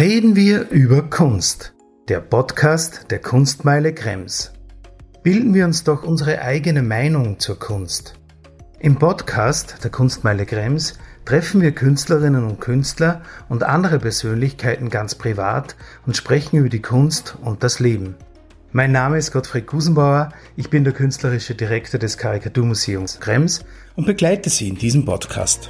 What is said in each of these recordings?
Reden wir über Kunst, der Podcast der Kunstmeile Krems. Bilden wir uns doch unsere eigene Meinung zur Kunst. Im Podcast der Kunstmeile Krems treffen wir Künstlerinnen und Künstler und andere Persönlichkeiten ganz privat und sprechen über die Kunst und das Leben. Mein Name ist Gottfried Gusenbauer, ich bin der künstlerische Direktor des Karikaturmuseums Krems und begleite Sie in diesem Podcast.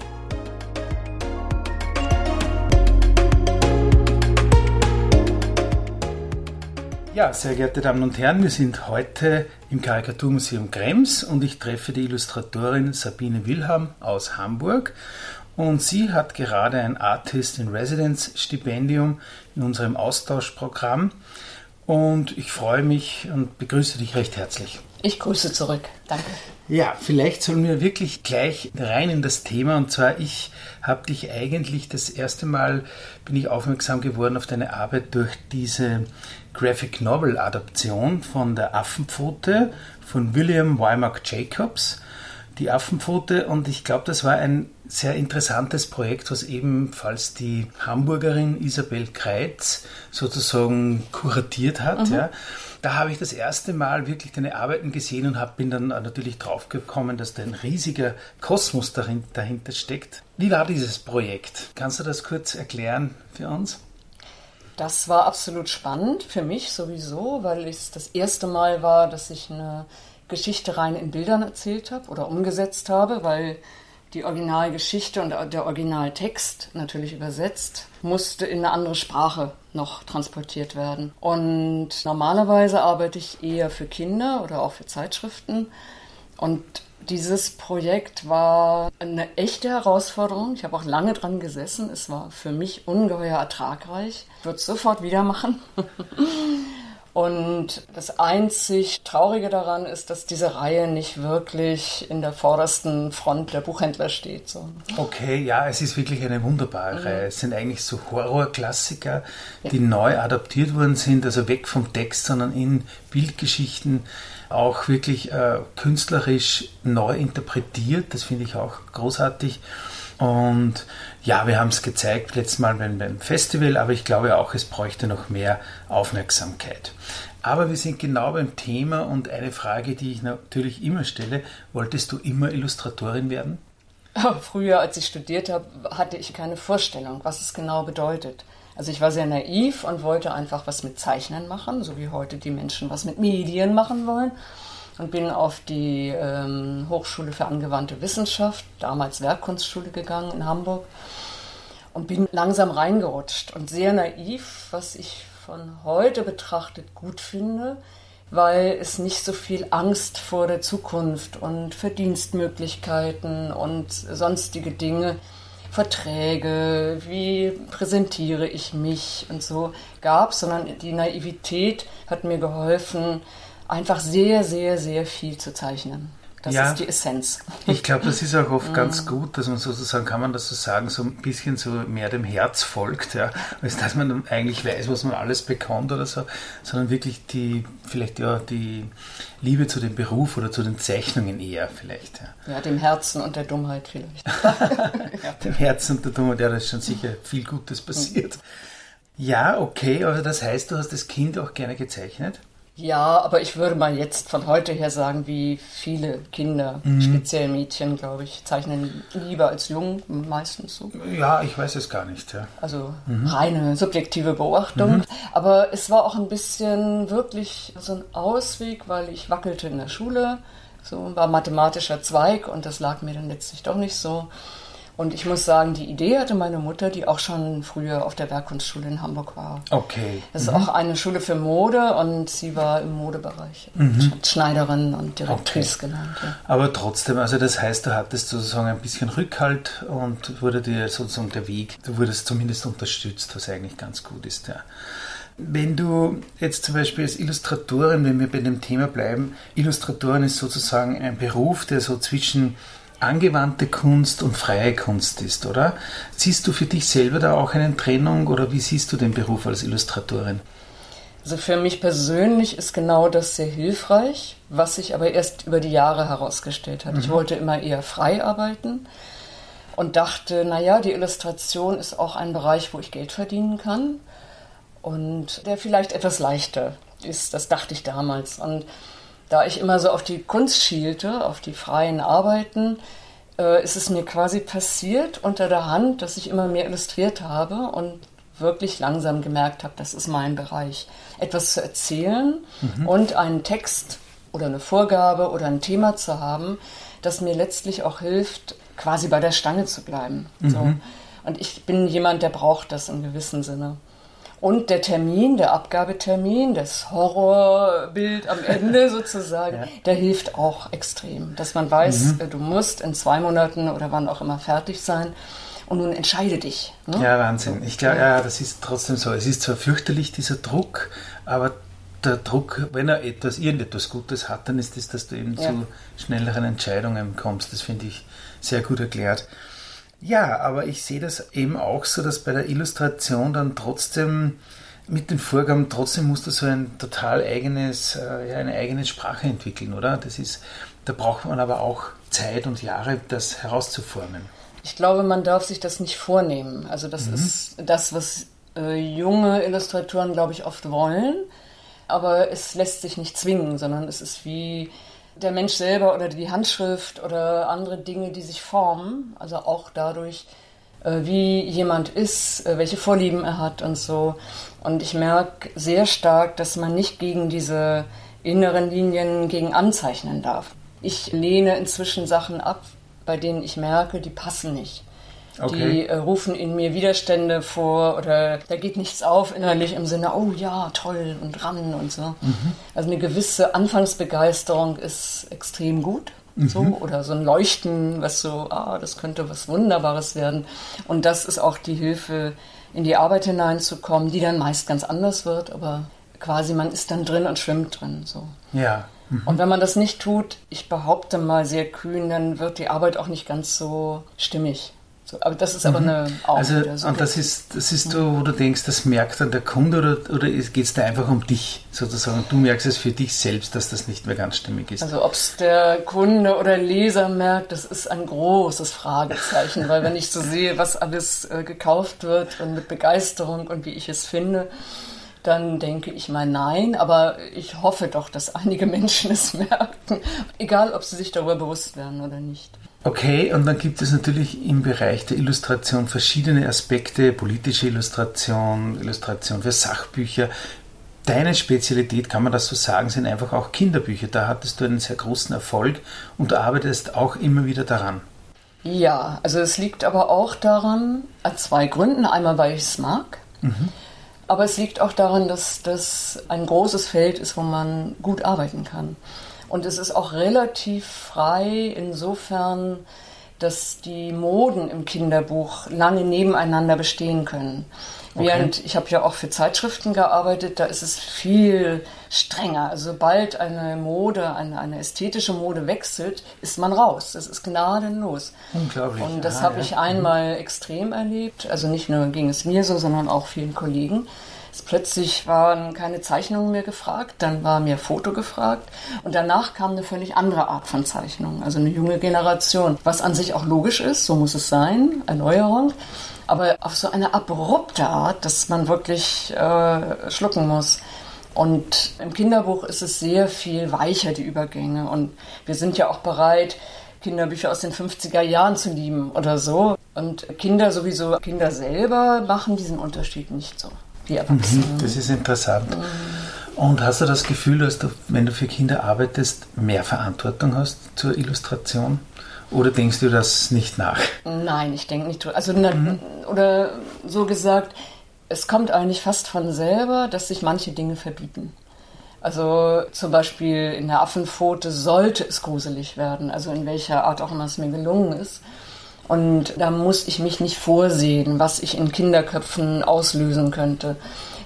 Ja, sehr geehrte Damen und Herren, wir sind heute im Karikaturmuseum Krems und ich treffe die Illustratorin Sabine Wilhelm aus Hamburg. Und sie hat gerade ein Artist in Residence Stipendium in unserem Austauschprogramm. Und ich freue mich und begrüße dich recht herzlich. Ich grüße zurück. Danke. Ja, vielleicht sollen wir wirklich gleich rein in das Thema. Und zwar, ich habe dich eigentlich das erste Mal, bin ich aufmerksam geworden auf deine Arbeit durch diese Graphic Novel Adaption von der Affenpfote von William Wymark Jacobs. Die Affenpfote und ich glaube, das war ein sehr interessantes Projekt, was ebenfalls die Hamburgerin Isabel Kreitz sozusagen kuratiert hat. Mhm. Ja. Da habe ich das erste Mal wirklich deine Arbeiten gesehen und hab, bin dann natürlich draufgekommen, dass da ein riesiger Kosmos darin, dahinter steckt. Wie war dieses Projekt? Kannst du das kurz erklären für uns? Das war absolut spannend für mich sowieso, weil es das erste Mal war, dass ich eine Geschichte rein in Bildern erzählt habe oder umgesetzt habe, weil die Originalgeschichte und der Originaltext natürlich übersetzt, musste in eine andere Sprache noch transportiert werden. Und normalerweise arbeite ich eher für Kinder oder auch für Zeitschriften. Und dieses Projekt war eine echte Herausforderung. Ich habe auch lange dran gesessen. Es war für mich ungeheuer ertragreich. Ich würde es sofort wieder machen. Und das einzig Traurige daran ist, dass diese Reihe nicht wirklich in der vordersten Front der Buchhändler steht. So. Okay, ja, es ist wirklich eine wunderbare mhm. Reihe. Es sind eigentlich so Horrorklassiker, die ja. neu adaptiert worden sind, also weg vom Text, sondern in Bildgeschichten auch wirklich äh, künstlerisch neu interpretiert. Das finde ich auch großartig. Und ja, wir haben es gezeigt letztes Mal beim, Festival, aber ich glaube auch, es bräuchte noch mehr Aufmerksamkeit. Aber wir sind genau beim Thema und eine Frage, die ich natürlich immer stelle, wolltest du immer Illustratorin werden? Früher, als ich studiert habe, hatte ich keine Vorstellung, was es genau bedeutet. Also ich war sehr naiv und wollte einfach was mit Zeichnen machen, so wie heute die Menschen was mit Medien machen wollen. Und bin auf die ähm, Hochschule für angewandte Wissenschaft, damals Werkkunstschule gegangen in Hamburg und bin langsam reingerutscht. Und sehr naiv, was ich von heute betrachtet gut finde, weil es nicht so viel Angst vor der Zukunft und Verdienstmöglichkeiten und sonstige Dinge Verträge, wie präsentiere ich mich und so gab, sondern die Naivität hat mir geholfen, einfach sehr, sehr, sehr viel zu zeichnen. Das ja, ist die Essenz. Ich glaube, das ist auch oft ganz gut, dass man sozusagen, kann man das so sagen, so ein bisschen so mehr dem Herz folgt, ja, als dass man eigentlich weiß, was man alles bekommt oder so, sondern wirklich die, vielleicht ja, die Liebe zu dem Beruf oder zu den Zeichnungen eher vielleicht. Ja, ja dem Herzen und der Dummheit vielleicht. ja. Dem Herzen und der Dummheit, ja, da ist schon sicher viel Gutes passiert. Ja, okay, also das heißt, du hast das Kind auch gerne gezeichnet? Ja, aber ich würde mal jetzt von heute her sagen, wie viele Kinder, mhm. speziell Mädchen, glaube ich, zeichnen lieber als Jungen meistens so. Ja, ich weiß es gar nicht. Ja. Also mhm. reine subjektive Beobachtung. Mhm. Aber es war auch ein bisschen wirklich so ein Ausweg, weil ich wackelte in der Schule. So war mathematischer Zweig und das lag mir dann letztlich doch nicht so. Und ich muss sagen, die Idee hatte meine Mutter, die auch schon früher auf der Werkkunstschule in Hamburg war. Okay. Das ist mhm. auch eine Schule für Mode und sie war im Modebereich. Mhm. Schneiderin und Direktrice okay. genannt. Ja. Aber trotzdem, also das heißt, du hattest sozusagen ein bisschen Rückhalt und wurde dir sozusagen der Weg, du wurdest zumindest unterstützt, was eigentlich ganz gut ist, ja. Wenn du jetzt zum Beispiel als Illustratorin, wenn wir bei dem Thema bleiben, Illustratorin ist sozusagen ein Beruf, der so zwischen angewandte Kunst und freie Kunst ist, oder? Siehst du für dich selber da auch eine Trennung oder wie siehst du den Beruf als Illustratorin? Also für mich persönlich ist genau das sehr hilfreich, was sich aber erst über die Jahre herausgestellt hat. Mhm. Ich wollte immer eher frei arbeiten, und dachte, naja, die Illustration ist auch ein Bereich, wo ich Geld verdienen kann und der vielleicht etwas leichter ist. Das dachte ich damals. Und da ich immer so auf die Kunst schielte, auf die freien Arbeiten, äh, ist es mir quasi passiert unter der Hand, dass ich immer mehr illustriert habe und wirklich langsam gemerkt habe, das ist mein Bereich. Etwas zu erzählen mhm. und einen Text oder eine Vorgabe oder ein Thema zu haben, das mir letztlich auch hilft, quasi bei der Stange zu bleiben. Mhm. So. Und ich bin jemand, der braucht das im gewissen Sinne. Und der Termin, der Abgabetermin, das Horrorbild am Ende sozusagen, ja. der hilft auch extrem. Dass man weiß, mhm. Äh, du musst in zwei Monaten oder wann auch immer fertig sein. Und nun entscheide dich. Ne? Ja, Wahnsinn. Ich glaube, ja, das ist trotzdem so. Es ist zwar fürchterlich, dieser Druck, aber der Druck, wenn er etwas, irgendetwas Gutes hat, dann ist es, dass du eben ja. zu schnelleren Entscheidungen kommst. Das finde ich sehr gut erklärt. Ja, aber ich sehe das eben auch so, dass bei der Illustration dann trotzdem mit den Vorgaben trotzdem musst du so ein total eigenes, äh, ja, eine eigene Sprache entwickeln, oder? Das ist, da braucht man aber auch Zeit und Jahre, das herauszuformen. Ich glaube, man darf sich das nicht vornehmen. Also das mhm. ist das, was äh, junge Illustratoren, glaube ich, oft wollen. Aber es lässt sich nicht zwingen, sondern es ist wie der Mensch selber oder die Handschrift oder andere Dinge, die sich formen, also auch dadurch, äh, wie jemand ist, äh, welche Vorlieben er hat und so. Und ich merke sehr stark, dass man nicht gegen diese inneren Linien gegen anzeichnen darf. Ich lehne inzwischen Sachen ab, bei denen ich merke, die passen nicht. Okay. Die äh, rufen in mir Widerstände vor oder da geht nichts auf innerlich im Sinne, oh ja, toll und ran und so. Mhm. Also eine gewisse Anfangsbegeisterung ist extrem gut. Mhm. So, oder so ein Leuchten, was so, ah, das könnte was Wunderbares werden. Und das ist auch die Hilfe, in die Arbeit hineinzukommen, die dann meist ganz anders wird, aber quasi man ist dann drin und schwimmt drin. So. Ja. Mhm. Und wenn man das nicht tut, ich behaupte mal sehr kühn, dann wird die Arbeit auch nicht ganz so stimmig. So, aber das ist aber mhm. eine auch Also, so und das ist, das ist so, wo du denkst, das merkt dann der Kunde oder, oder geht es da einfach um dich sozusagen? Du merkst es für dich selbst, dass das nicht mehr ganz stimmig ist. Also, ob es der Kunde oder Leser merkt, das ist ein großes Fragezeichen, weil wenn ich so sehe, was alles äh, gekauft wird und mit Begeisterung und wie ich es finde, dann denke ich mal nein, aber ich hoffe doch, dass einige Menschen es merken, egal ob sie sich darüber bewusst werden oder nicht. Okay, und dann gibt es natürlich im Bereich der Illustration verschiedene Aspekte, politische Illustration, Illustration für Sachbücher. Deine Spezialität, kann man das so sagen, sind einfach auch Kinderbücher. Da hattest du einen sehr großen Erfolg und du arbeitest auch immer wieder daran. Ja, also es liegt aber auch daran, an zwei Gründen. Einmal, weil ich es mag, mhm. aber es liegt auch daran, dass das ein großes Feld ist, wo man gut arbeiten kann. Und es ist auch relativ frei insofern, dass die Moden im Kinderbuch lange nebeneinander bestehen können. Okay. Während ich habe ja auch für Zeitschriften gearbeitet, da ist es viel strenger. Also sobald eine Mode, eine, eine ästhetische Mode wechselt, ist man raus. Das ist gnadenlos. Unglaublich. Und das ah, habe ja. ich einmal mhm. extrem erlebt. Also nicht nur ging es mir so, sondern auch vielen Kollegen. Plötzlich waren keine Zeichnungen mehr gefragt, dann war mir Foto gefragt und danach kam eine völlig andere Art von Zeichnung, also eine junge Generation, was an sich auch logisch ist, so muss es sein, Erneuerung, aber auf so eine abrupte Art, dass man wirklich äh, schlucken muss. Und im Kinderbuch ist es sehr viel weicher, die Übergänge. Und wir sind ja auch bereit, Kinderbücher aus den 50er Jahren zu lieben oder so. Und Kinder sowieso, Kinder selber machen diesen Unterschied nicht so die Erwachsenen. Mhm, das ist interessant. Und hast du das Gefühl, dass du, wenn du für Kinder arbeitest, mehr Verantwortung hast zur Illustration? Oder denkst du das nicht nach? Nein, ich denke nicht. Also, mhm. oder so gesagt, es kommt eigentlich fast von selber, dass sich manche Dinge verbieten. Also zum Beispiel in der Affenpfote sollte es gruselig werden, also in welcher Art auch immer es mir gelungen ist. Und da muss ich mich nicht vorsehen, was ich in Kinderköpfen auslösen könnte.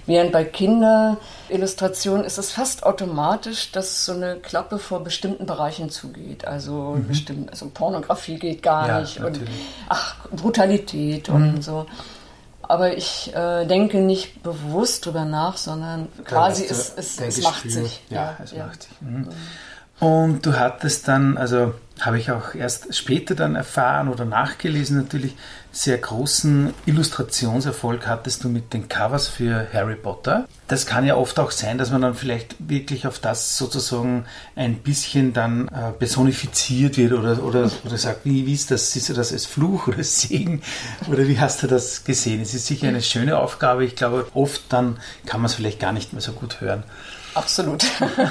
Während bei Kinderillustrationen ist es fast automatisch, dass so eine Klappe vor bestimmten Bereichen zugeht. Also mhm. bestimmt, also Pornografie geht gar ja, nicht natürlich. und ach, Brutalität mhm. und so. Aber ich äh, denke nicht bewusst drüber nach, sondern quasi es, es, es macht sich. Ja, ja es ja. macht sich. Mhm. Und du hattest dann, also habe ich auch erst später dann erfahren oder nachgelesen natürlich, sehr großen Illustrationserfolg hattest du mit den Covers für Harry Potter. Das kann ja oft auch sein, dass man dann vielleicht wirklich auf das sozusagen ein bisschen dann äh, personifiziert wird oder, oder, oder sagt, wie, wie ist das? Siehst du das als Fluch oder Segen? Oder wie hast du das gesehen? Es ist sicher eine schöne Aufgabe. Ich glaube, oft dann kann man es vielleicht gar nicht mehr so gut hören. Absolut.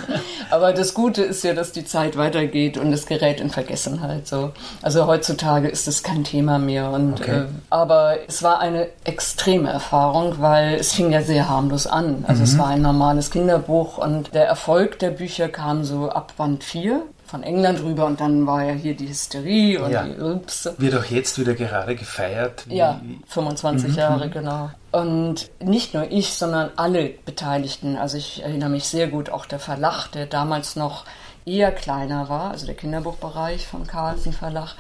Aber das Gute ist ja, dass die Zeit weitergeht und es gerät in Vergessenheit. So. Also heutzutage ist es kein Thema mehr. Und, okay. äh, aber es war eine extreme Erfahrung, weil es fing ja sehr harmlos an. Also mhm. es war ein normales Kinderbuch und der Erfolg der Bücher kam so ab Band 4 von England rüber und dann war ja hier die Hysterie und ja. die Ups. Wird auch jetzt wieder gerade gefeiert. Ja, 25 mhm. Jahre, genau. Und nicht nur ich, sondern alle Beteiligten. Also ich erinnere mich sehr gut, auch der Verlag, der damals noch eher kleiner war, also der Kinderbuchbereich von Carlsen Verlag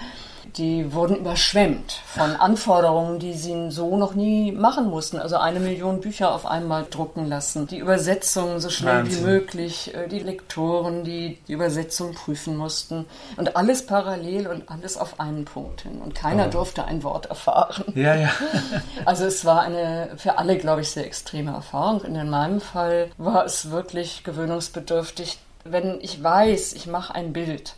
die wurden überschwemmt von Anforderungen, die sie so noch nie machen mussten. Also eine Million Bücher auf einmal drucken lassen, die Übersetzung so schnell Wahnsinn. wie möglich, äh, die Lektoren, die die Übersetzung prüfen mussten und alles parallel und alles auf einen Punkt hin. Und keiner oh. durfte ein Wort erfahren. Ja, ja. also es war eine für alle, glaube ich, sehr extreme Erfahrung. Und in meinem Fall war es wirklich gewöhnungsbedürftig, wenn ich weiß, ich mache ein Bild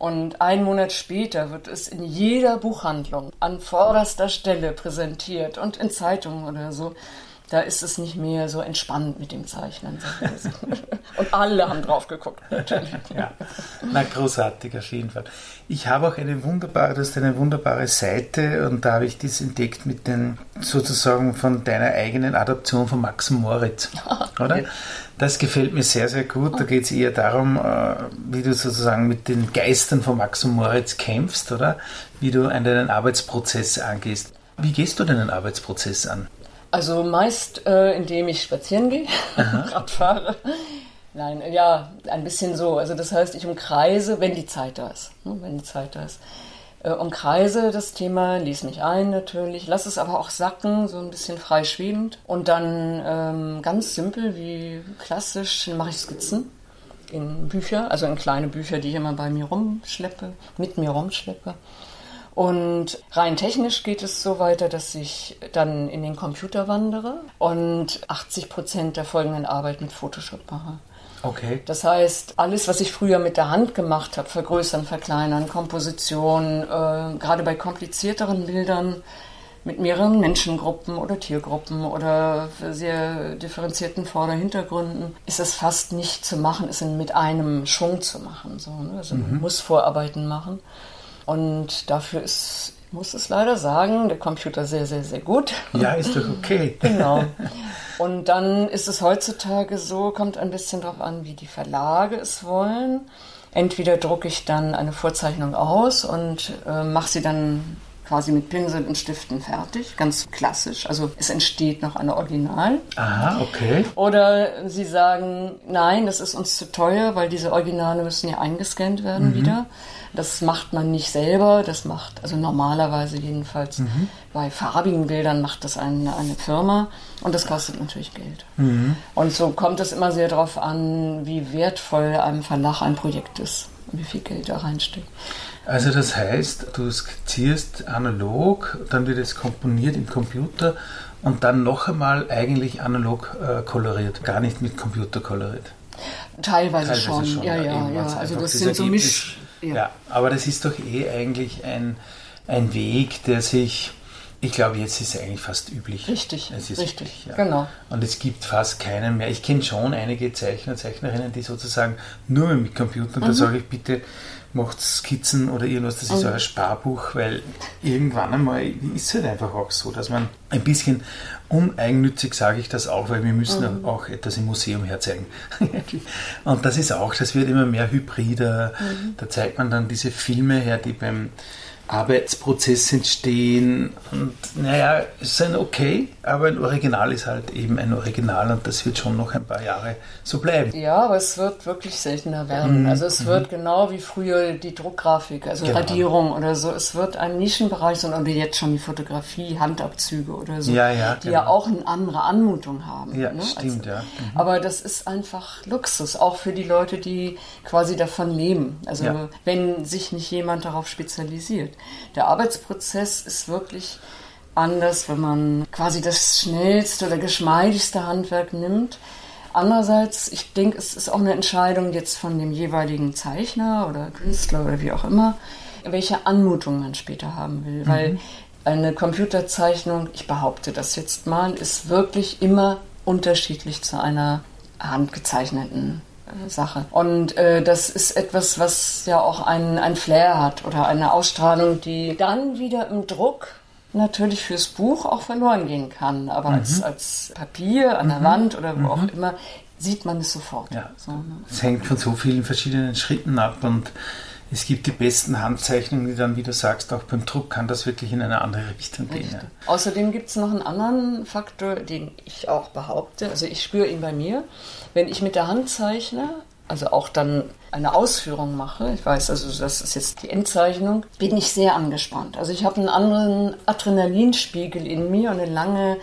und einen Monat später wird es in jeder Buchhandlung an vorderster Stelle präsentiert und in Zeitungen oder so. Da ist es nicht mehr so entspannt mit dem Zeichnen. Und alle haben drauf geguckt, natürlich. Ja, na großartig auf jeden Fall. Ich habe auch eine wunderbare, das ist eine wunderbare Seite und da habe ich das entdeckt mit den sozusagen von deiner eigenen Adaption von Max Moritz, oder? Das gefällt mir sehr, sehr gut. Da geht es eher darum, äh, wie du sozusagen mit den Geistern von Max und Moritz kämpfst, oder? Wie du deinen Arbeitsprozess angehst. Wie gehst du deinen Arbeitsprozess an? Also meist, äh, indem ich spazieren gehe, Rad fahre. Nein, ja, ein bisschen so. Also das heißt, ich umkreise, wenn die Zeit da ist. Ne, wenn die Zeit da ist äh, umkreise das Thema, lese mich ein natürlich, lasse es aber auch sacken, so ein bisschen frei schwebend. Und dann ähm, ganz simpel wie klassisch mache ich Skizzen in Bücher, also in kleine Bücher, die ich immer bei mir rumschleppe, mit mir rumschleppe. Und rein technisch geht es so weiter, dass ich dann in den Computer wandere und 80 Prozent der folgenden Arbeit mit Photoshop mache. Okay. Das heißt, alles, was ich früher mit der Hand gemacht habe, vergrößern, verkleinern, Komposition, äh, gerade bei komplizierteren Bildern mit mehreren Menschengruppen oder Tiergruppen oder sehr differenzierten Vorder-Hintergründen, ist es fast nicht zu machen, es mit einem Schwung zu machen. So, ne? Also mhm. man muss Vorarbeiten machen. Und dafür ist muss es leider sagen, der Computer sehr, sehr, sehr gut. Ja, ist doch okay. genau. Und dann ist es heutzutage so, kommt ein bisschen darauf an, wie die Verlage es wollen. Entweder drucke ich dann eine Vorzeichnung aus und äh, mache sie dann quasi mit Pinsel und Stiften fertig, ganz klassisch. Also es entsteht noch eine Original. Aha, okay. Oder sie sagen, nein, das ist uns zu teuer, weil diese Originale müssen ja eingescannt werden mhm. wieder. Das macht man nicht selber, das macht, also normalerweise jedenfalls mhm. bei farbigen Bildern macht das eine, eine Firma und das kostet natürlich Geld. Mhm. Und so kommt es immer sehr darauf an, wie wertvoll einem Verlag ein Projekt ist wie viel Geld da reinsteckt. Also das heißt, du skizzierst analog, dann wird es komponiert im Computer und dann noch einmal eigentlich analog äh, koloriert, gar nicht mit Computer koloriert. Teilweise, Teilweise schon. schon. ja, ja, ja. Also das sind so Misch, ja. ja. aber das ist doch eh eigentlich ein, ein Weg, der sich, ich glaube, jetzt ist es eigentlich fast üblich. Richtig, es ist richtig, üblich, ja. genau. Und es gibt fast keinen mehr. Ich kenne schon einige Zeichner, Zeichnerinnen, die sozusagen nur mit Computern, mhm. da sage ich bitte, macht Skizzen oder irgendwas, das ist mhm. ein Sparbuch, weil irgendwann einmal ist es halt einfach auch so, dass man ein bisschen uneigennützig sage ich das auch, weil wir müssen mhm. auch etwas im Museum herzeigen. und das ist auch, das wird immer mehr hybrider. Mhm. Da zeigt man dann diese Filme her, die beim Arbeitsprozess entstehen. Und naja, es ist ein okay, aber ein Original ist halt eben ein Original und das wird schon noch ein paar Jahre so bleiben. Ja, aber es wird wirklich seltener werden. Mhm. Also es mhm. wird genau wie früher die Druckgrafik, also genau. Radierung oder so. Es wird ein Nischenbereich sein oder jetzt schon die Fotografie, Handabzüge oder so, ja, ja, die genau. ja auch eine andere Anmutung haben. Ja, ne? stimmt, also, ja. Mhm. Aber das ist einfach Luxus, auch für die Leute, die quasi davon leben. Also ja. wenn sich nicht jemand darauf spezialisiert. Der Arbeitsprozess ist wirklich anders, wenn man quasi das schnellste oder geschmeidigste Handwerk nimmt. Andererseits, ich denke, es ist auch eine Entscheidung jetzt von dem jeweiligen Zeichner oder Künstler oder wie auch immer, welche Anmutung man später haben will. Mhm. Weil eine Computerzeichnung, ich behaupte das jetzt mal, ist wirklich immer unterschiedlich zu einer handgezeichneten Sache. Und äh, das ist etwas, was ja auch ein, ein Flair hat oder eine Ausstrahlung, die dann wieder im Druck natürlich fürs Buch auch verloren gehen kann. Aber mhm. als, als Papier an der mhm. Wand oder wo mhm. auch immer sieht man es sofort. Ja. So, ne? Es hängt von so vielen verschiedenen Schritten ab und es gibt die besten Handzeichnungen, die dann, wie du sagst, auch beim Druck kann das wirklich in eine andere Richtung gehen. Ja. Außerdem gibt es noch einen anderen Faktor, den ich auch behaupte, also ich spüre ihn bei mir. Wenn ich mit der Hand zeichne, also auch dann eine Ausführung mache, ich weiß also, das ist jetzt die Endzeichnung, bin ich sehr angespannt. Also ich habe einen anderen Adrenalinspiegel in mir und eine lange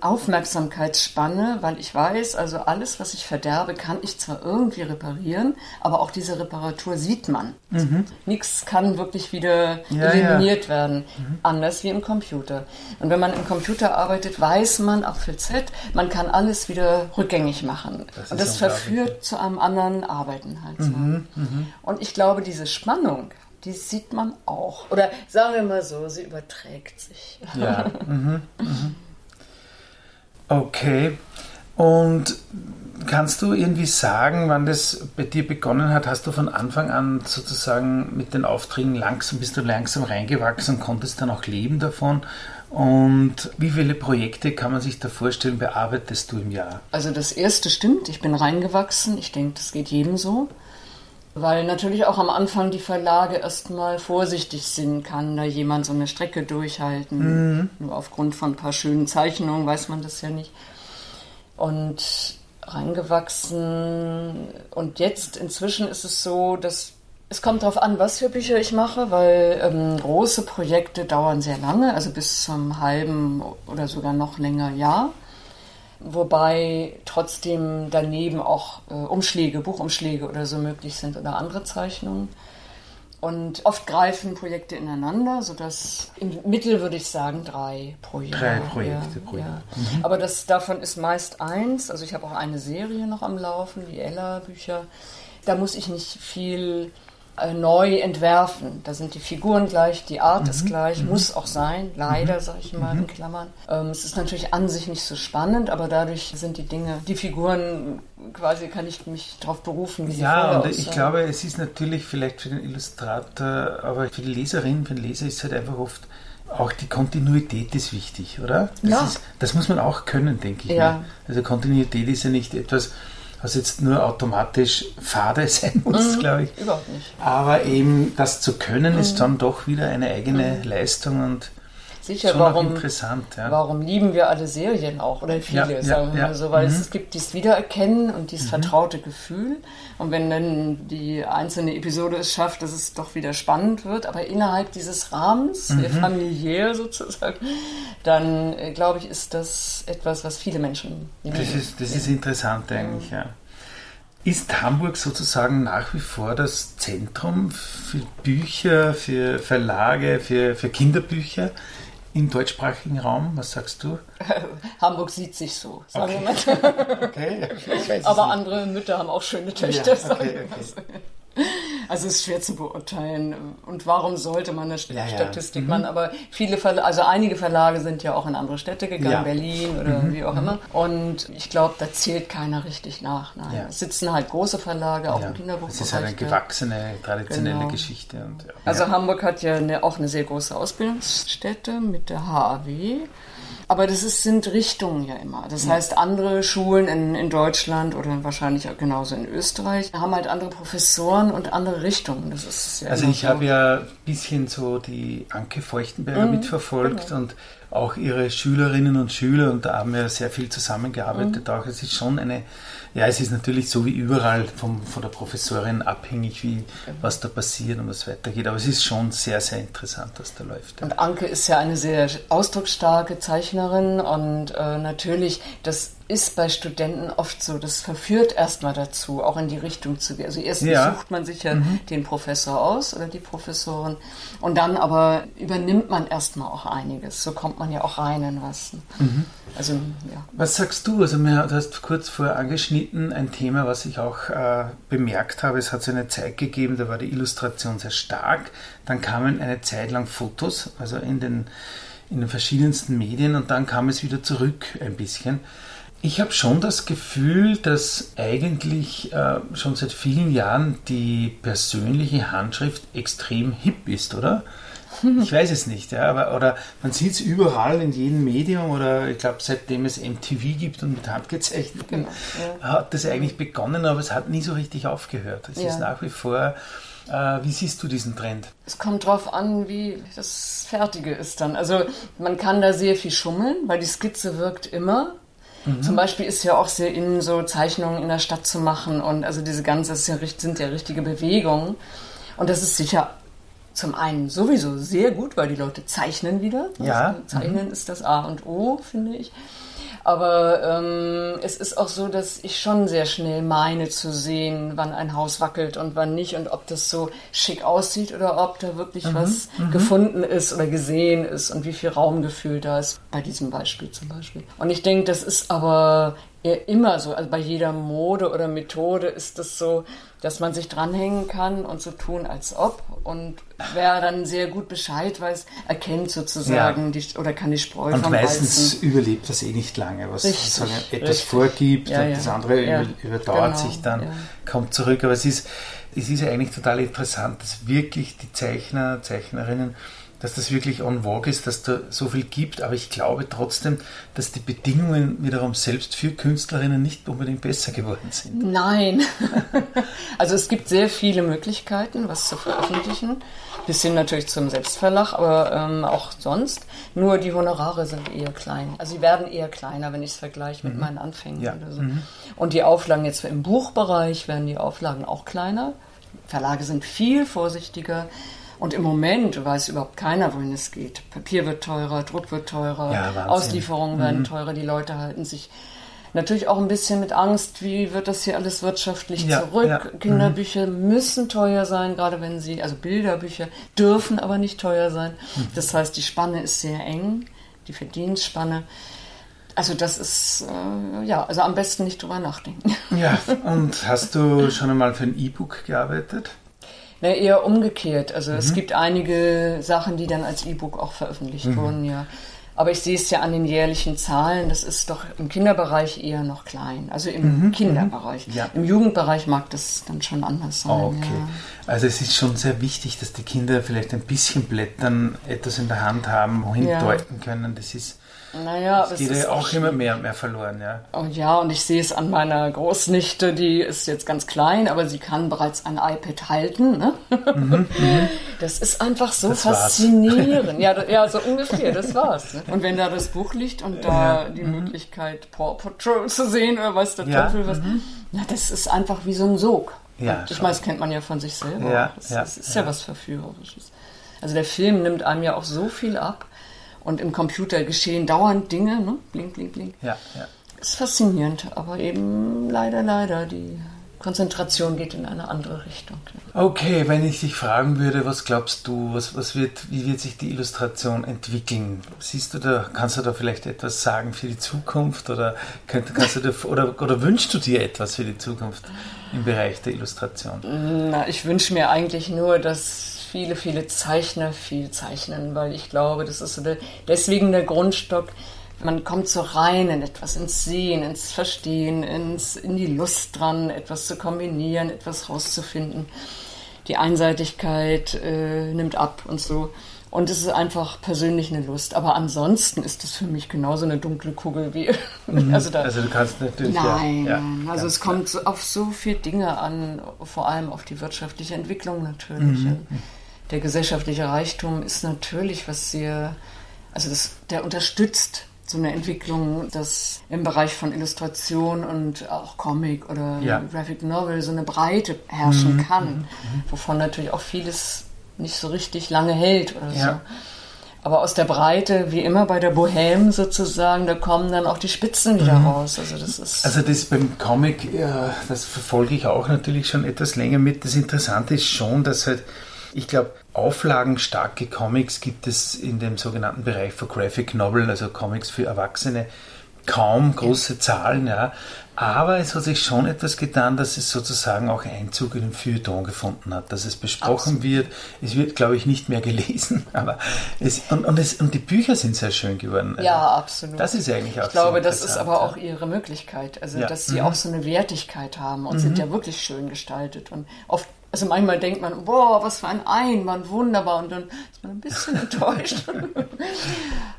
Aufmerksamkeitsspanne, weil ich weiß, also alles, was ich verderbe, kann ich zwar irgendwie reparieren, aber auch diese Reparatur sieht man. Mhm. Nichts kann wirklich wieder ja, eliminiert ja. werden, mhm. anders wie im Computer. Und wenn man im Computer arbeitet, weiß man, Apfel Z, man kann alles wieder rückgängig machen. Das Und das verführt zu einem anderen Arbeiten halt. So. Mhm. mhm. Und ich glaube, diese Spannung, die sieht man auch. Oder sagen wir mal so, sie überträgt sich. Ja. Mhm. Mhm. Okay. Und kannst du irgendwie sagen, wann das bei dir begonnen hat? Hast du von Anfang an sozusagen mit den Aufträgen langsam, bist du langsam reingewachsen und konntest dann auch leben davon? Und wie viele Projekte kann man sich da vorstellen, bearbeitest du im Jahr? Also das erste stimmt, ich bin reingewachsen. Ich denke, das geht jedem so. Weil natürlich auch am Anfang die Verlage erstmal vorsichtig sind, kann da jemand so eine Strecke durchhalten. Mhm. Nur aufgrund von ein paar schönen Zeichnungen weiß man das ja nicht. Und reingewachsen. Und jetzt inzwischen ist es so, dass es kommt darauf an, was für Bücher ich mache, weil ähm, große Projekte dauern sehr lange, also bis zum halben oder sogar noch länger Jahr wobei trotzdem daneben auch äh, Umschläge, Buchumschläge oder so möglich sind oder andere Zeichnungen. Und oft greifen Projekte ineinander, sodass im Mittel würde ich sagen drei pro Jahr. Drei Projekte ja, pro Jahr. Ja. Mhm. Aber das, davon ist meist eins. Also ich habe auch eine Serie noch am Laufen, die Ella-Bücher. Da muss ich nicht viel äh, neu entwerfen. Da sind die Figuren gleich, die Art mhm. ist gleich, mhm. muss auch sein, leider, mhm. sage ich mal in mhm. Klammern. Ähm, es ist natürlich an sich nicht so spannend, aber dadurch sind die Dinge, die Figuren, quasi kann ich mich darauf berufen, wie sie Ja, und ich glaube, es ist natürlich vielleicht für den Illustrator, aber für die Leserin, für den Leser ist es halt einfach oft auch die Kontinuität ist wichtig, oder? Das, ja. ist, das muss man auch können, denke ich. Ja. Mir. Also Kontinuität ist ja nicht etwas, was jetzt nur automatisch fade sein muss, mhm, glaube ich. Überhaupt nicht. Aber eben das zu können, mhm. ist dann doch wieder eine eigene mhm. Leistung und Sicher, schon warum, interessant. Ja. Warum lieben wir alle Serien auch oder viele, ja, sagen wir ja, mal so, weil mhm. es, gibt dieses Wiedererkennen und dieses mhm. vertraute Gefühl. Und wenn dann die einzelne Episode es schafft, dass es doch wieder spannend wird, aber innerhalb dieses Rahmens, mhm. familiär sozusagen, dann äh, glaube ich, ist das etwas, was viele Menschen lieben. Das ist, das ist interessant eigentlich, ja. Ist Hamburg sozusagen nach wie vor das Zentrum für Bücher, für Verlage, für, für Kinderbücher? Im deutschsprachigen Raum? Was sagst du? Hamburg sieht sich so, sagen okay. wir mal. okay, Aber andere Mütter haben auch schöne Töchter. Ja, okay, okay. Also es ist schwer zu beurteilen. Und warum sollte man eine ja, Statistik ja. machen? Mhm. Aber viele Verlage, also einige Verlage sind ja auch in andere Städte gegangen, ja. Berlin oder mhm. wie auch mhm. immer. Und ich glaube, da zählt keiner richtig nach. Nein. Es sitzen halt große Verlage, auch im Kinderbuch. Es ist halt eine gewachsene, traditionelle genau. Geschichte. Und, also Hamburg hat ja eine, auch eine sehr große Ausbildungsstätte mit der HAW. Aber das ist, sind Richtungen ja immer. Das ja. heißt, andere Schulen in, in Deutschland oder wahrscheinlich auch genauso in Österreich haben halt andere Professoren und andere Richtungen. Das ist ja also ich so. habe ja ein bisschen so die Anke Feuchtenberger mhm, mitverfolgt genau. und auch ihre Schülerinnen und Schüler und da haben wir sehr viel zusammengearbeitet. Mhm. Auch es ist schon eine ja, es ist natürlich so wie überall vom, von der Professorin abhängig, wie, was da passiert und was weitergeht. Aber es ist schon sehr, sehr interessant, was da läuft. Ja. Und Anke ist ja eine sehr ausdrucksstarke Zeichnerin und äh, natürlich, das ist bei Studenten oft so, das verführt erstmal dazu, auch in die Richtung zu gehen. Also erstens ja. sucht man sich ja mhm. den Professor aus oder die Professorin und dann aber übernimmt man erstmal auch einiges. So kommt man ja auch rein in was. Mhm. Also, ja. Was sagst du? Also, mir, du hast kurz vorher angeschnitten, ein Thema, was ich auch äh, bemerkt habe. Es hat so eine Zeit gegeben, da war die Illustration sehr stark. Dann kamen eine Zeit lang Fotos, also in den, in den verschiedensten Medien, und dann kam es wieder zurück ein bisschen. Ich habe schon das Gefühl, dass eigentlich äh, schon seit vielen Jahren die persönliche Handschrift extrem hip ist, oder? Ich weiß es nicht, ja, aber oder man sieht es überall in jedem Medium oder ich glaube, seitdem es MTV gibt und mit handgezeichnet genau, ja. hat das eigentlich begonnen, aber es hat nie so richtig aufgehört. Es ja. ist nach wie vor. Äh, wie siehst du diesen Trend? Es kommt darauf an, wie das Fertige ist dann. Also man kann da sehr viel schummeln, weil die Skizze wirkt immer. Mhm. Zum Beispiel ist ja auch sehr in, so Zeichnungen in der Stadt zu machen und also diese ganze sind ja richtige Bewegungen. Und das ist sicher zum einen sowieso sehr gut, weil die Leute zeichnen wieder. Ja. Also zeichnen mhm. ist das A und O, finde ich. Aber ähm, es ist auch so, dass ich schon sehr schnell meine zu sehen, wann ein Haus wackelt und wann nicht und ob das so schick aussieht oder ob da wirklich mhm. was mhm. gefunden ist oder gesehen ist und wie viel Raumgefühl da ist, bei diesem Beispiel zum Beispiel. Und ich denke, das ist aber immer so, also bei jeder Mode oder Methode ist das so, dass man sich dranhängen kann und so tun, als ob. Und wer dann sehr gut Bescheid weiß, erkennt sozusagen ja. die, oder kann die Spreu Und meistens Halsen. überlebt das eh nicht lange, was richtig, sagen, etwas richtig. vorgibt ja, und ja. das andere über, überdauert genau, sich dann, kommt zurück. Aber es ist, es ist ja eigentlich total interessant, dass wirklich die Zeichner, Zeichnerinnen dass das wirklich on vogue ist, dass da so viel gibt, aber ich glaube trotzdem, dass die Bedingungen wiederum selbst für Künstlerinnen nicht unbedingt besser geworden sind. Nein. also es gibt sehr viele Möglichkeiten, was zu veröffentlichen, bis hin natürlich zum Selbstverlag, aber ähm, auch sonst. Nur die Honorare sind eher klein. Also sie werden eher kleiner, wenn ich es vergleiche mit mhm. meinen Anfängen ja. oder so. Mhm. Und die Auflagen jetzt im Buchbereich werden die Auflagen auch kleiner. Verlage sind viel vorsichtiger und im Moment weiß überhaupt keiner, wohin es geht. Papier wird teurer, Druck wird teurer, ja, Auslieferungen werden mhm. teurer, die Leute halten sich natürlich auch ein bisschen mit Angst, wie wird das hier alles wirtschaftlich ja, zurück. Ja. Kinderbücher mhm. müssen teuer sein, gerade wenn sie, also Bilderbücher dürfen aber nicht teuer sein. Mhm. Das heißt, die Spanne ist sehr eng, die Verdienstspanne. Also das ist, äh, ja, also am besten nicht drüber nachdenken. Ja, und hast du schon einmal für ein E-Book gearbeitet? Ne, eher umgekehrt. Also mhm. es gibt einige Sachen, die dann als E-Book auch veröffentlicht mhm. wurden, ja. Aber ich sehe es ja an den jährlichen Zahlen, das ist doch im Kinderbereich eher noch klein. Also im mhm. mhm. Kinderbereich. Ja. Im Jugendbereich mag das dann schon anders sein. okay. Ja. Also es ist schon sehr wichtig, dass die Kinder vielleicht ein bisschen blättern, etwas in der Hand haben, wohin ja. deuten können. Das ist naja, es geht ja auch immer mehr und mehr verloren, ja. Oh ja, und ich sehe es an meiner Großnichte, die ist jetzt ganz klein, aber sie kann bereits ein iPad halten. Ne? Mhm, mhm. das ist einfach so das faszinierend. ja, ja, so ungefähr, das war's. Ne? Und wenn da das Buch liegt und da ja. die mhm. Möglichkeit, Paw Patrol zu sehen oder was der ja. Teufel was, mhm. na, das ist einfach wie so ein Sog. Ja, ich meine, das kennt man ja von sich selber. Ja, das, ja, das ist ja, ja was Verführerisches. Also der Film nimmt einem ja auch so viel ab. Und im Computer geschehen dauernd Dinge, ne? blink, blink, blink. Ja, ja. Ist faszinierend, aber eben leider, leider, die Konzentration geht in eine andere Richtung. Okay, wenn ich dich fragen würde, was glaubst du, was, was wird, wie wird sich die Illustration entwickeln? Siehst du da, kannst du da vielleicht etwas sagen für die Zukunft oder, könnt, kannst du da, oder, oder wünschst du dir etwas für die Zukunft im Bereich der Illustration? Na, ich wünsche mir eigentlich nur, dass viele, viele Zeichner viel zeichnen, weil ich glaube, das ist so der, deswegen der Grundstock. Man kommt so rein in etwas, ins Sehen, ins Verstehen, ins, in die Lust dran, etwas zu kombinieren, etwas rauszufinden. Die Einseitigkeit äh, nimmt ab und so. Und es ist einfach persönlich eine Lust. Aber ansonsten ist das für mich genauso eine dunkle Kugel wie. Mhm. also, da, also du kannst natürlich. Nein, ja, ja, also es kommt auf so viele Dinge an, vor allem auf die wirtschaftliche Entwicklung natürlich. Mhm. Der gesellschaftliche Reichtum ist natürlich was sehr, also das, der unterstützt so eine Entwicklung, dass im Bereich von Illustration und auch Comic oder ja. Graphic Novel so eine Breite herrschen mhm. kann, mhm. wovon natürlich auch vieles nicht so richtig lange hält oder ja. so. Aber aus der Breite, wie immer bei der Bohème sozusagen, da kommen dann auch die Spitzen wieder mhm. raus. Also das ist. Also das beim Comic, ja, das verfolge ich auch natürlich schon etwas länger mit. Das Interessante ist schon, dass halt, ich glaube, auflagenstarke Comics gibt es in dem sogenannten Bereich für Graphic Novel, also Comics für Erwachsene, kaum große Zahlen, ja. Aber es hat sich schon etwas getan, dass es sozusagen auch Einzug in den Feuilleton gefunden hat, dass es besprochen absolut. wird. Es wird, glaube ich, nicht mehr gelesen, aber es, und, und, es, und die Bücher sind sehr schön geworden. Also ja, absolut. Das ist eigentlich auch Ich glaube, das ist aber auch ihre Möglichkeit, also ja. dass sie mhm. auch so eine Wertigkeit haben und mhm. sind ja wirklich schön gestaltet und oft also manchmal denkt man, boah, was für ein Einwand, wunderbar, und dann ist man ein bisschen enttäuscht.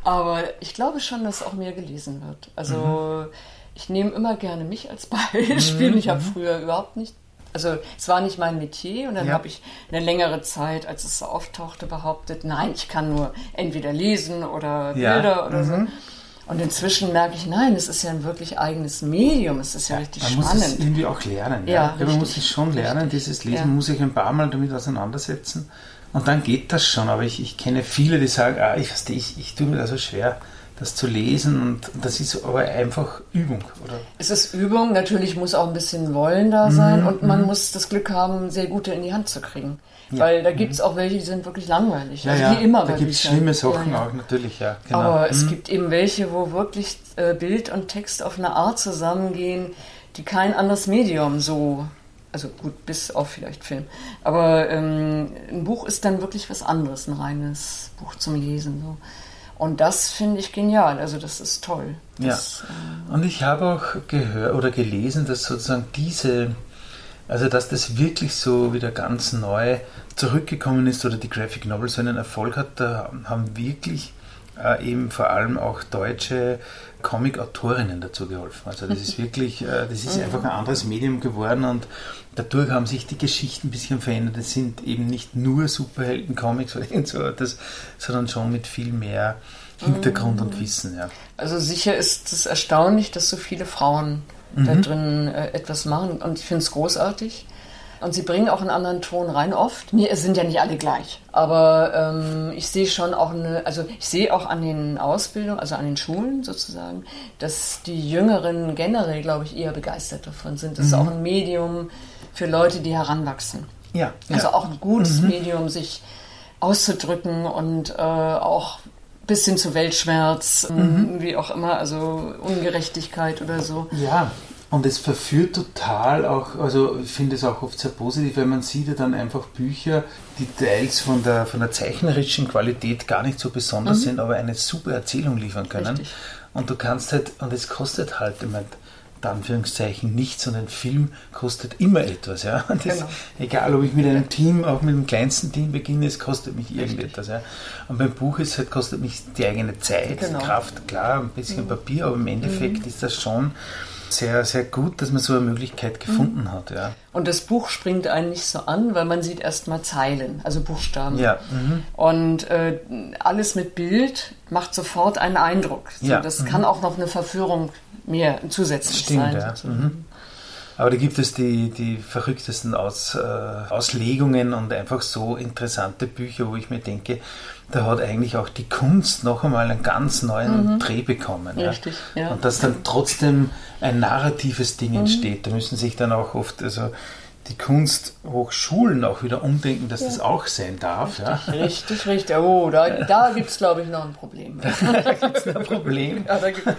Aber ich glaube schon, dass auch mehr gelesen wird. Also mhm. ich nehme immer gerne mich als Beispiel. Mhm. Ich habe mhm. früher überhaupt nicht, also es war nicht mein Metier und dann ja. habe ich eine längere Zeit, als es so auftauchte, behauptet, nein, ich kann nur entweder lesen oder Bilder ja. oder so. Und inzwischen merke ich, nein, es ist ja ein wirklich eigenes Medium. Es ist ja, ja richtig man spannend. Man muss es irgendwie auch lernen. Ja, ja. man muss es schon lernen. Richtig. Dieses Lesen ja. muss ich ein paar Mal damit auseinandersetzen. Und dann geht das schon. Aber ich, ich kenne viele, die sagen, ah, ich, ich, ich tue mir das so schwer, das zu lesen. Und das ist aber einfach Übung, oder? Es ist Übung. Natürlich muss auch ein bisschen Wollen da sein. Mhm, und man mhm. muss das Glück haben, sehr gute in die Hand zu kriegen. Ja. Weil da gibt es mhm. auch welche, die sind wirklich langweilig. Ja, also ja. wie immer. Da gibt es schlimme Sachen auch natürlich, ja. Genau. Aber mhm. es gibt eben welche, wo wirklich äh, Bild und Text auf eine Art zusammengehen, die kein anderes Medium so also gut, bis auf vielleicht Film. Aber ähm, ein Buch ist dann wirklich was anderes, ein reines Buch zum Lesen. So. Und das finde ich genial, also das ist toll. Das, ja. Äh, Und ich habe auch gehört oder gelesen, dass sozusagen diese also, dass das wirklich so wieder ganz neu zurückgekommen ist oder die Graphic Novel so einen Erfolg hat, da haben wirklich äh, eben vor allem auch deutsche Comic-Autorinnen dazu geholfen. Also das ist wirklich, äh, das ist einfach ein anderes Medium geworden und dadurch haben sich die Geschichten ein bisschen verändert. Es sind eben nicht nur Superhelden-Comics oder so, das, sondern schon mit viel mehr Hintergrund und Wissen. Ja. Also sicher ist es erstaunlich, dass so viele Frauen mhm. da drin äh, etwas machen. Und ich finde es großartig. Und sie bringen auch einen anderen Ton rein oft. Nee, es sind ja nicht alle gleich. Aber ähm, ich sehe schon auch eine, also ich sehe auch an den Ausbildungen, also an den Schulen sozusagen, dass die Jüngeren generell, glaube ich, eher begeistert davon sind. Das mhm. ist auch ein Medium für Leute, die heranwachsen. Ja. Also ja. auch ein gutes mhm. Medium, sich auszudrücken und äh, auch bis hin zu Weltschmerz, mhm. wie auch immer, also Ungerechtigkeit oder so. Ja, und es verführt total auch, also ich finde es auch oft sehr positiv, wenn man sieht ja dann einfach Bücher, die teils von der, von der zeichnerischen Qualität gar nicht so besonders mhm. sind, aber eine super Erzählung liefern können. Richtig. Und du kannst halt, und es kostet halt, ich meine, Anführungszeichen nichts und ein Film kostet immer etwas. Ja? Das, genau. Egal, ob ich mit einem Team, auch mit dem kleinsten Team beginne, es kostet mich irgendetwas. Ja? Und beim Buch ist halt, kostet mich die eigene Zeit, genau. Kraft, klar, ein bisschen mhm. Papier, aber im Endeffekt mhm. ist das schon sehr, sehr gut, dass man so eine Möglichkeit gefunden mhm. hat. Ja. Und das Buch springt einen nicht so an, weil man sieht erstmal Zeilen, also Buchstaben. Ja. Mhm. Und äh, alles mit Bild macht sofort einen Eindruck. So, ja. Das mhm. kann auch noch eine Verführung mehr zusätzlich Stimmt, sein. Ja. Aber da gibt es die, die verrücktesten Aus, äh, Auslegungen und einfach so interessante Bücher, wo ich mir denke, da hat eigentlich auch die Kunst noch einmal einen ganz neuen mhm. Dreh bekommen. Richtig, ja. ja. Und dass dann trotzdem ein narratives Ding mhm. entsteht. Da müssen sich dann auch oft, also die Kunsthochschulen auch wieder umdenken, dass ja. das auch sein darf. Richtig, ja. richtig, richtig. Oh, da, da gibt es, glaube ich, noch ein Problem. da gibt es ein Problem. Ja, da gibt's,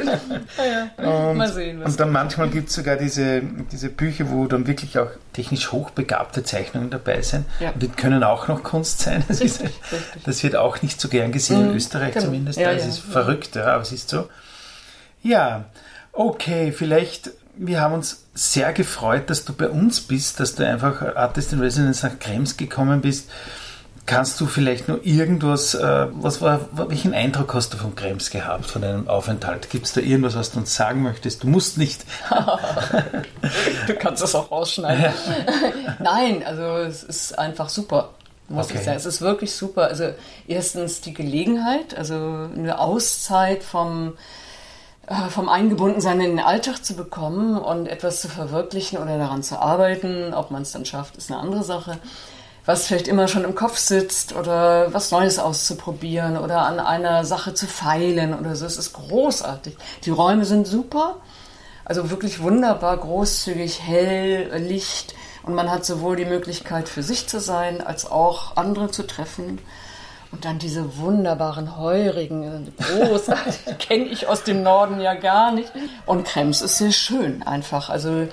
ja, und, Mal sehen. und dann manchmal gibt es sogar diese, diese Bücher, wo dann wirklich auch technisch hochbegabte Zeichnungen dabei sind. Und die können auch noch Kunst sein. Das, richtig, ist, das wird auch nicht so gern gesehen, mhm. in Österreich genau. zumindest. das ist verrückt, ja, aber es ist so. Ja, okay, vielleicht wir haben uns sehr gefreut, dass du bei uns bist, dass du einfach Artist in Residence nach Krems gekommen bist. Kannst du vielleicht noch irgendwas, äh, was war, welchen Eindruck hast du von Krems gehabt, von deinem Aufenthalt? Gibt es da irgendwas, was du uns sagen möchtest? Du musst nicht. du kannst das auch rausschneiden. Ja. Nein, also es ist einfach super muss okay. ich sagen. Es ist wirklich super. Also erstens die Gelegenheit, also eine Auszeit vom, vom Eingebundensein in den Alltag zu bekommen und etwas zu verwirklichen oder daran zu arbeiten. Ob man es dann schafft, ist eine andere Sache was vielleicht immer schon im Kopf sitzt oder was Neues auszuprobieren oder an einer Sache zu feilen oder so. Es ist großartig. Die Räume sind super, also wirklich wunderbar, großzügig, hell, Licht und man hat sowohl die Möglichkeit für sich zu sein als auch andere zu treffen. Und dann diese wunderbaren Heurigen, großartig, kenne ich aus dem Norden ja gar nicht. Und Krems ist sehr schön einfach. Also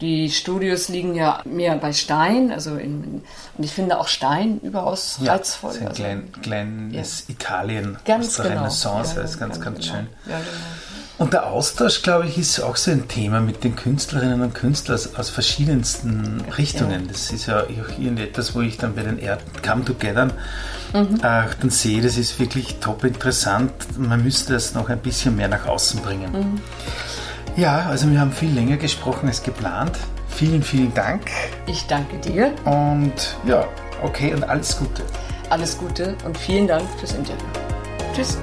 die Studios liegen ja mehr bei Stein, also in, und ich finde auch Stein überaus ja, reizvoll. Ist ein also, klein, kleines ja. Italien ganz aus der genau. Renaissance, ja, das ist ganz, ganz, ganz genau. schön. Ja, genau. Und der Austausch, glaube ich, ist auch so ein Thema mit den Künstlerinnen und Künstlern aus verschiedensten Richtungen. Das ist ja auch irgendetwas, wo ich dann bei den Come Together mhm. äh, dann sehe, das ist wirklich top interessant. Man müsste das noch ein bisschen mehr nach außen bringen. Mhm. Ja, also wir haben viel länger gesprochen als geplant. Vielen, vielen Dank. Ich danke dir. Und ja, okay und alles Gute. Alles Gute und vielen Dank fürs Interview. Tschüss.